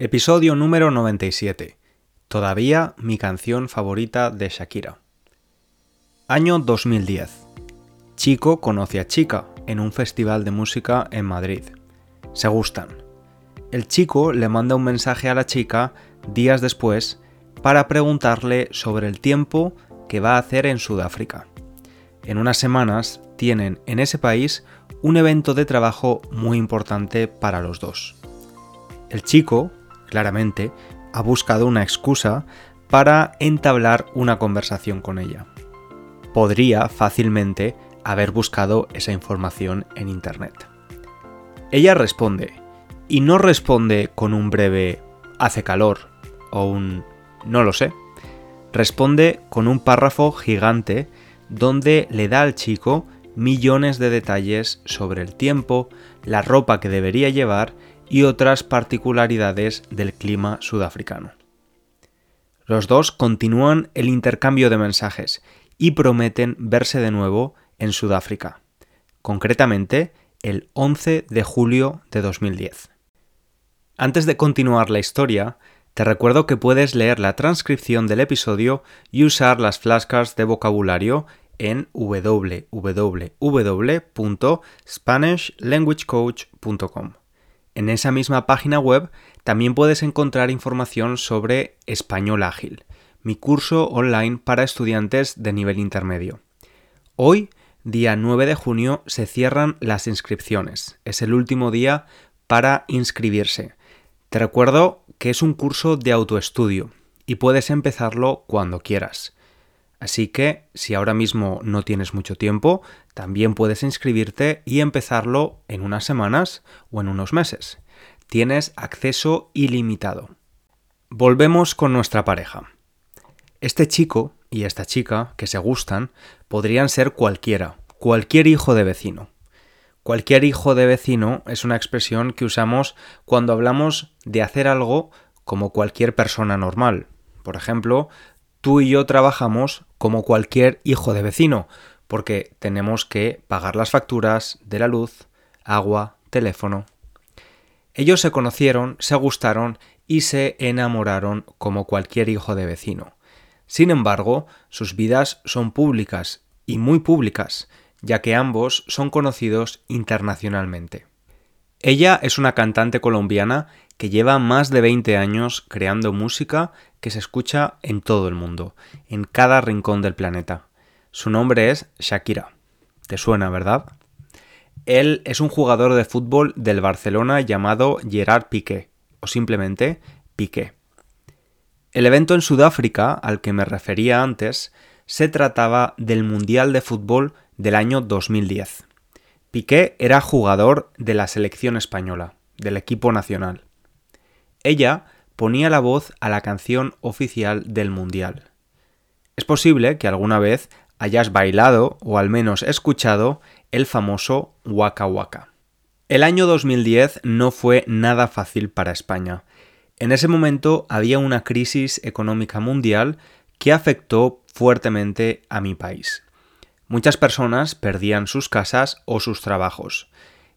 Episodio número 97. Todavía mi canción favorita de Shakira. Año 2010. Chico conoce a chica en un festival de música en Madrid. Se gustan. El chico le manda un mensaje a la chica días después para preguntarle sobre el tiempo que va a hacer en Sudáfrica. En unas semanas tienen en ese país un evento de trabajo muy importante para los dos. El chico, claramente, ha buscado una excusa para entablar una conversación con ella. Podría fácilmente haber buscado esa información en Internet. Ella responde, y no responde con un breve hace calor o un no lo sé. Responde con un párrafo gigante donde le da al chico millones de detalles sobre el tiempo, la ropa que debería llevar y otras particularidades del clima sudafricano. Los dos continúan el intercambio de mensajes y prometen verse de nuevo en Sudáfrica, concretamente el 11 de julio de 2010. Antes de continuar la historia, te recuerdo que puedes leer la transcripción del episodio y usar las flashcards de vocabulario en www.spanishlanguagecoach.com. En esa misma página web también puedes encontrar información sobre Español Ágil, mi curso online para estudiantes de nivel intermedio. Hoy, día 9 de junio, se cierran las inscripciones. Es el último día para inscribirse. Te recuerdo que es un curso de autoestudio y puedes empezarlo cuando quieras. Así que si ahora mismo no tienes mucho tiempo, también puedes inscribirte y empezarlo en unas semanas o en unos meses. Tienes acceso ilimitado. Volvemos con nuestra pareja. Este chico y esta chica que se gustan podrían ser cualquiera, cualquier hijo de vecino. Cualquier hijo de vecino es una expresión que usamos cuando hablamos de hacer algo como cualquier persona normal. Por ejemplo, tú y yo trabajamos como cualquier hijo de vecino, porque tenemos que pagar las facturas de la luz, agua, teléfono. Ellos se conocieron, se gustaron y se enamoraron como cualquier hijo de vecino. Sin embargo, sus vidas son públicas y muy públicas, ya que ambos son conocidos internacionalmente. Ella es una cantante colombiana que lleva más de 20 años creando música que se escucha en todo el mundo, en cada rincón del planeta. Su nombre es Shakira. ¿Te suena, verdad? Él es un jugador de fútbol del Barcelona llamado Gerard Piqué, o simplemente Piqué. El evento en Sudáfrica al que me refería antes se trataba del Mundial de Fútbol del año 2010. Piqué era jugador de la selección española, del equipo nacional. Ella ponía la voz a la canción oficial del Mundial. Es posible que alguna vez hayas bailado o al menos escuchado el famoso Waka Waka. El año 2010 no fue nada fácil para España. En ese momento había una crisis económica mundial que afectó fuertemente a mi país. Muchas personas perdían sus casas o sus trabajos.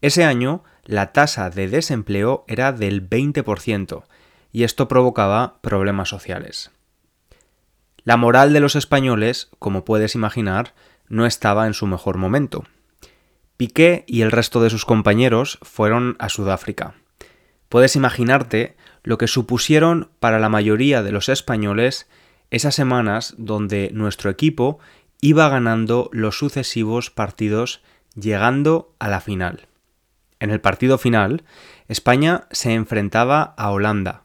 Ese año la tasa de desempleo era del 20% y esto provocaba problemas sociales. La moral de los españoles, como puedes imaginar, no estaba en su mejor momento. Piqué y el resto de sus compañeros fueron a Sudáfrica. Puedes imaginarte lo que supusieron para la mayoría de los españoles esas semanas donde nuestro equipo iba ganando los sucesivos partidos llegando a la final. En el partido final, España se enfrentaba a Holanda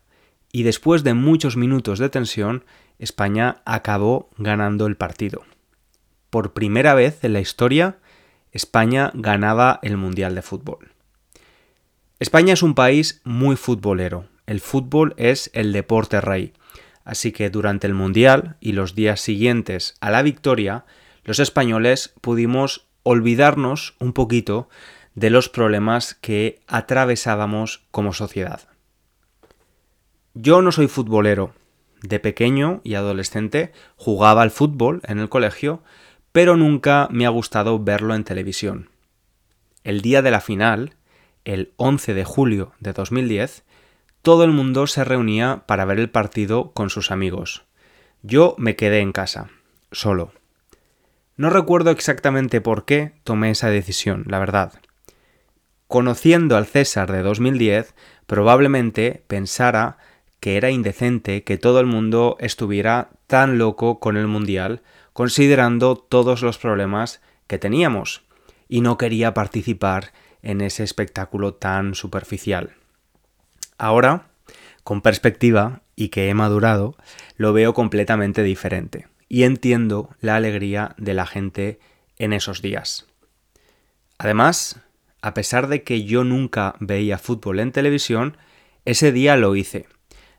y después de muchos minutos de tensión, España acabó ganando el partido. Por primera vez en la historia, España ganaba el Mundial de Fútbol. España es un país muy futbolero. El fútbol es el deporte rey. Así que durante el Mundial y los días siguientes a la victoria, los españoles pudimos olvidarnos un poquito de los problemas que atravesábamos como sociedad. Yo no soy futbolero. De pequeño y adolescente jugaba al fútbol en el colegio, pero nunca me ha gustado verlo en televisión. El día de la final, el 11 de julio de 2010, todo el mundo se reunía para ver el partido con sus amigos. Yo me quedé en casa, solo. No recuerdo exactamente por qué tomé esa decisión, la verdad. Conociendo al César de 2010, probablemente pensara que era indecente que todo el mundo estuviera tan loco con el Mundial, considerando todos los problemas que teníamos, y no quería participar en ese espectáculo tan superficial. Ahora, con perspectiva y que he madurado, lo veo completamente diferente y entiendo la alegría de la gente en esos días. Además, a pesar de que yo nunca veía fútbol en televisión, ese día lo hice.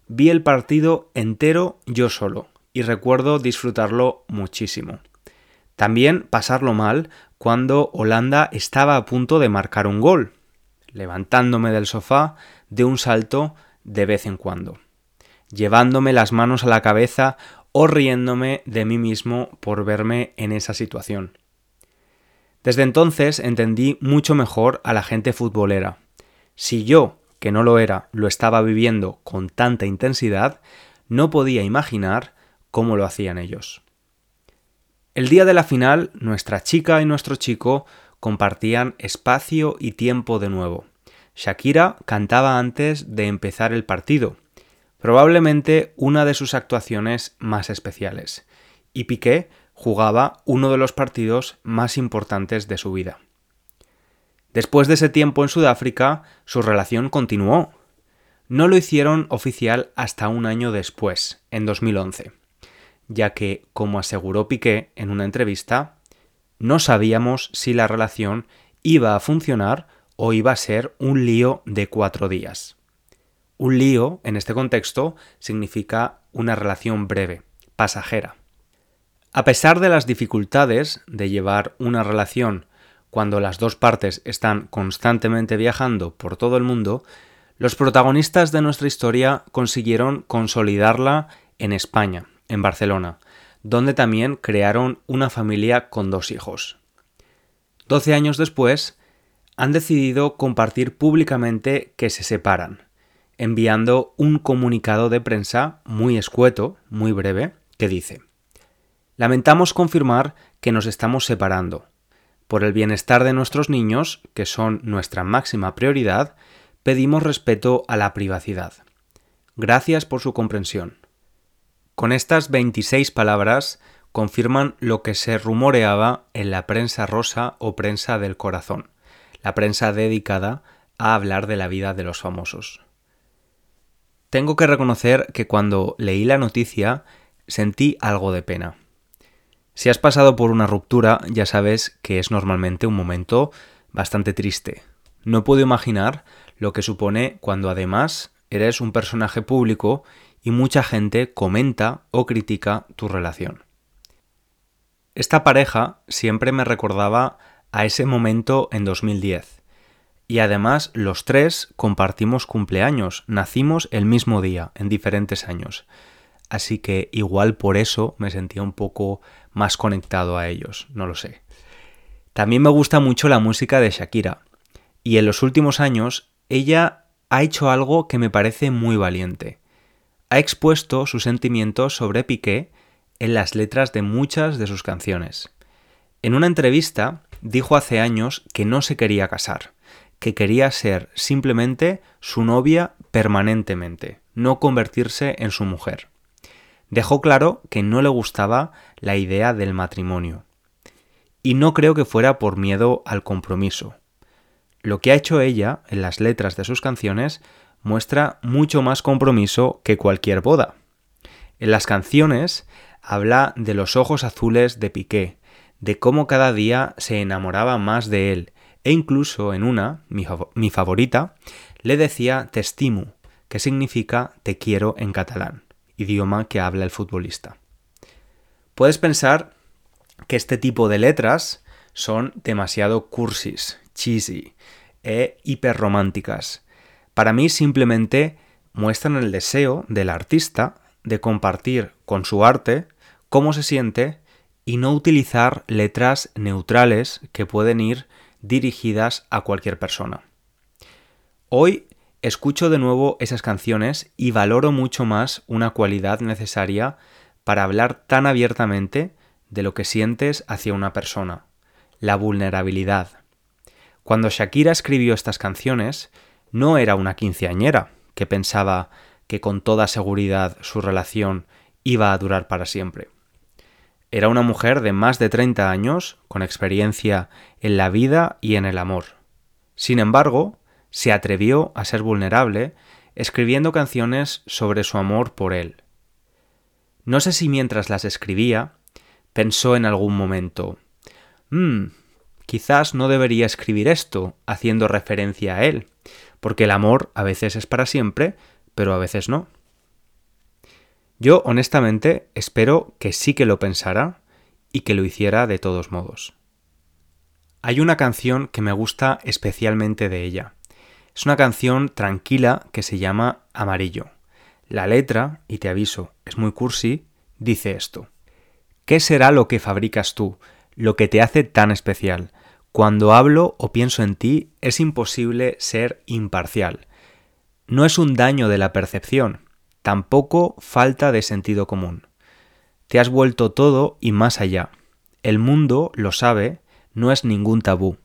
Vi el partido entero yo solo y recuerdo disfrutarlo muchísimo. También pasarlo mal cuando Holanda estaba a punto de marcar un gol, levantándome del sofá de un salto de vez en cuando, llevándome las manos a la cabeza o riéndome de mí mismo por verme en esa situación. Desde entonces entendí mucho mejor a la gente futbolera. Si yo, que no lo era, lo estaba viviendo con tanta intensidad, no podía imaginar cómo lo hacían ellos. El día de la final, nuestra chica y nuestro chico compartían espacio y tiempo de nuevo. Shakira cantaba antes de empezar el partido, probablemente una de sus actuaciones más especiales, y Piqué jugaba uno de los partidos más importantes de su vida. Después de ese tiempo en Sudáfrica, su relación continuó. No lo hicieron oficial hasta un año después, en 2011, ya que, como aseguró Piqué en una entrevista, no sabíamos si la relación iba a funcionar o iba a ser un lío de cuatro días. Un lío, en este contexto, significa una relación breve, pasajera. A pesar de las dificultades de llevar una relación cuando las dos partes están constantemente viajando por todo el mundo, los protagonistas de nuestra historia consiguieron consolidarla en España, en Barcelona, donde también crearon una familia con dos hijos. Doce años después, han decidido compartir públicamente que se separan, enviando un comunicado de prensa muy escueto, muy breve, que dice Lamentamos confirmar que nos estamos separando. Por el bienestar de nuestros niños, que son nuestra máxima prioridad, pedimos respeto a la privacidad. Gracias por su comprensión. Con estas 26 palabras confirman lo que se rumoreaba en la prensa rosa o prensa del corazón, la prensa dedicada a hablar de la vida de los famosos. Tengo que reconocer que cuando leí la noticia sentí algo de pena. Si has pasado por una ruptura, ya sabes que es normalmente un momento bastante triste. No puedo imaginar lo que supone cuando además eres un personaje público y mucha gente comenta o critica tu relación. Esta pareja siempre me recordaba a ese momento en 2010. Y además los tres compartimos cumpleaños, nacimos el mismo día, en diferentes años así que igual por eso me sentía un poco más conectado a ellos, no lo sé. También me gusta mucho la música de Shakira, y en los últimos años ella ha hecho algo que me parece muy valiente. Ha expuesto sus sentimientos sobre Piqué en las letras de muchas de sus canciones. En una entrevista dijo hace años que no se quería casar, que quería ser simplemente su novia permanentemente, no convertirse en su mujer dejó claro que no le gustaba la idea del matrimonio. Y no creo que fuera por miedo al compromiso. Lo que ha hecho ella en las letras de sus canciones muestra mucho más compromiso que cualquier boda. En las canciones habla de los ojos azules de Piqué, de cómo cada día se enamoraba más de él, e incluso en una, mi, favorita, le decía testimu, que significa te quiero en catalán idioma que habla el futbolista. Puedes pensar que este tipo de letras son demasiado cursis, cheesy e hiperrománticas. Para mí simplemente muestran el deseo del artista de compartir con su arte cómo se siente y no utilizar letras neutrales que pueden ir dirigidas a cualquier persona. Hoy escucho de nuevo esas canciones y valoro mucho más una cualidad necesaria para hablar tan abiertamente de lo que sientes hacia una persona, la vulnerabilidad. Cuando Shakira escribió estas canciones, no era una quinceañera que pensaba que con toda seguridad su relación iba a durar para siempre. Era una mujer de más de 30 años, con experiencia en la vida y en el amor. Sin embargo, se atrevió a ser vulnerable escribiendo canciones sobre su amor por él. No sé si mientras las escribía pensó en algún momento, mmm, quizás no debería escribir esto haciendo referencia a él, porque el amor a veces es para siempre, pero a veces no. Yo honestamente espero que sí que lo pensara y que lo hiciera de todos modos. Hay una canción que me gusta especialmente de ella. Es una canción tranquila que se llama Amarillo. La letra, y te aviso, es muy cursi, dice esto. ¿Qué será lo que fabricas tú, lo que te hace tan especial? Cuando hablo o pienso en ti es imposible ser imparcial. No es un daño de la percepción, tampoco falta de sentido común. Te has vuelto todo y más allá. El mundo lo sabe, no es ningún tabú.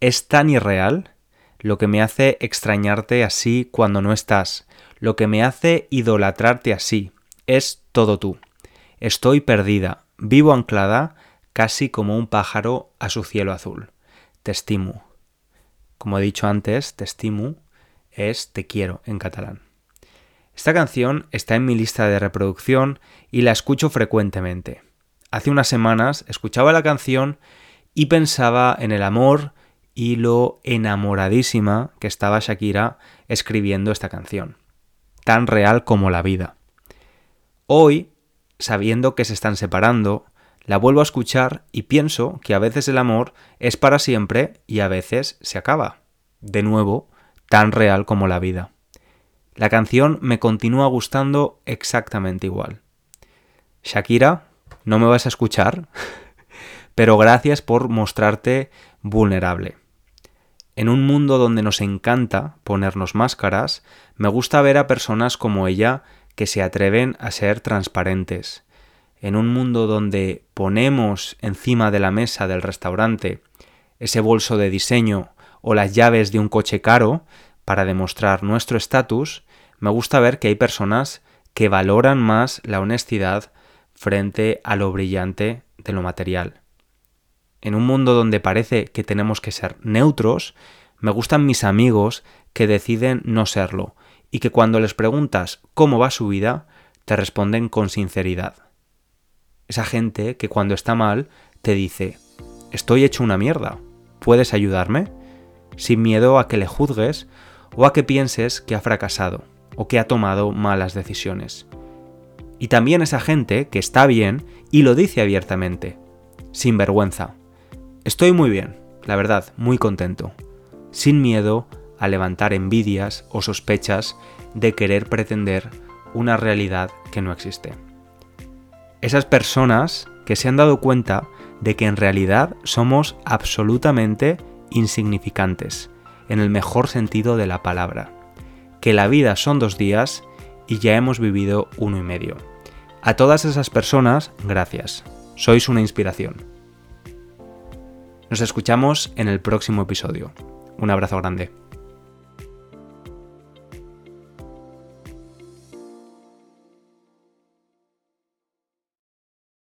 Es tan irreal lo que me hace extrañarte así cuando no estás, lo que me hace idolatrarte así, es todo tú. Estoy perdida, vivo anclada, casi como un pájaro a su cielo azul. Te estimo. Como he dicho antes, te estimo es te quiero en catalán. Esta canción está en mi lista de reproducción y la escucho frecuentemente. Hace unas semanas escuchaba la canción y pensaba en el amor, y lo enamoradísima que estaba Shakira escribiendo esta canción, tan real como la vida. Hoy, sabiendo que se están separando, la vuelvo a escuchar y pienso que a veces el amor es para siempre y a veces se acaba. De nuevo, tan real como la vida. La canción me continúa gustando exactamente igual. Shakira, no me vas a escuchar, pero gracias por mostrarte vulnerable. En un mundo donde nos encanta ponernos máscaras, me gusta ver a personas como ella que se atreven a ser transparentes. En un mundo donde ponemos encima de la mesa del restaurante ese bolso de diseño o las llaves de un coche caro para demostrar nuestro estatus, me gusta ver que hay personas que valoran más la honestidad frente a lo brillante de lo material en un mundo donde parece que tenemos que ser neutros, me gustan mis amigos que deciden no serlo y que cuando les preguntas cómo va su vida, te responden con sinceridad. Esa gente que cuando está mal te dice, estoy hecho una mierda, ¿puedes ayudarme? Sin miedo a que le juzgues o a que pienses que ha fracasado o que ha tomado malas decisiones. Y también esa gente que está bien y lo dice abiertamente, sin vergüenza. Estoy muy bien, la verdad, muy contento, sin miedo a levantar envidias o sospechas de querer pretender una realidad que no existe. Esas personas que se han dado cuenta de que en realidad somos absolutamente insignificantes, en el mejor sentido de la palabra, que la vida son dos días y ya hemos vivido uno y medio. A todas esas personas, gracias. Sois una inspiración. Nos escuchamos en el próximo episodio. Un abrazo grande.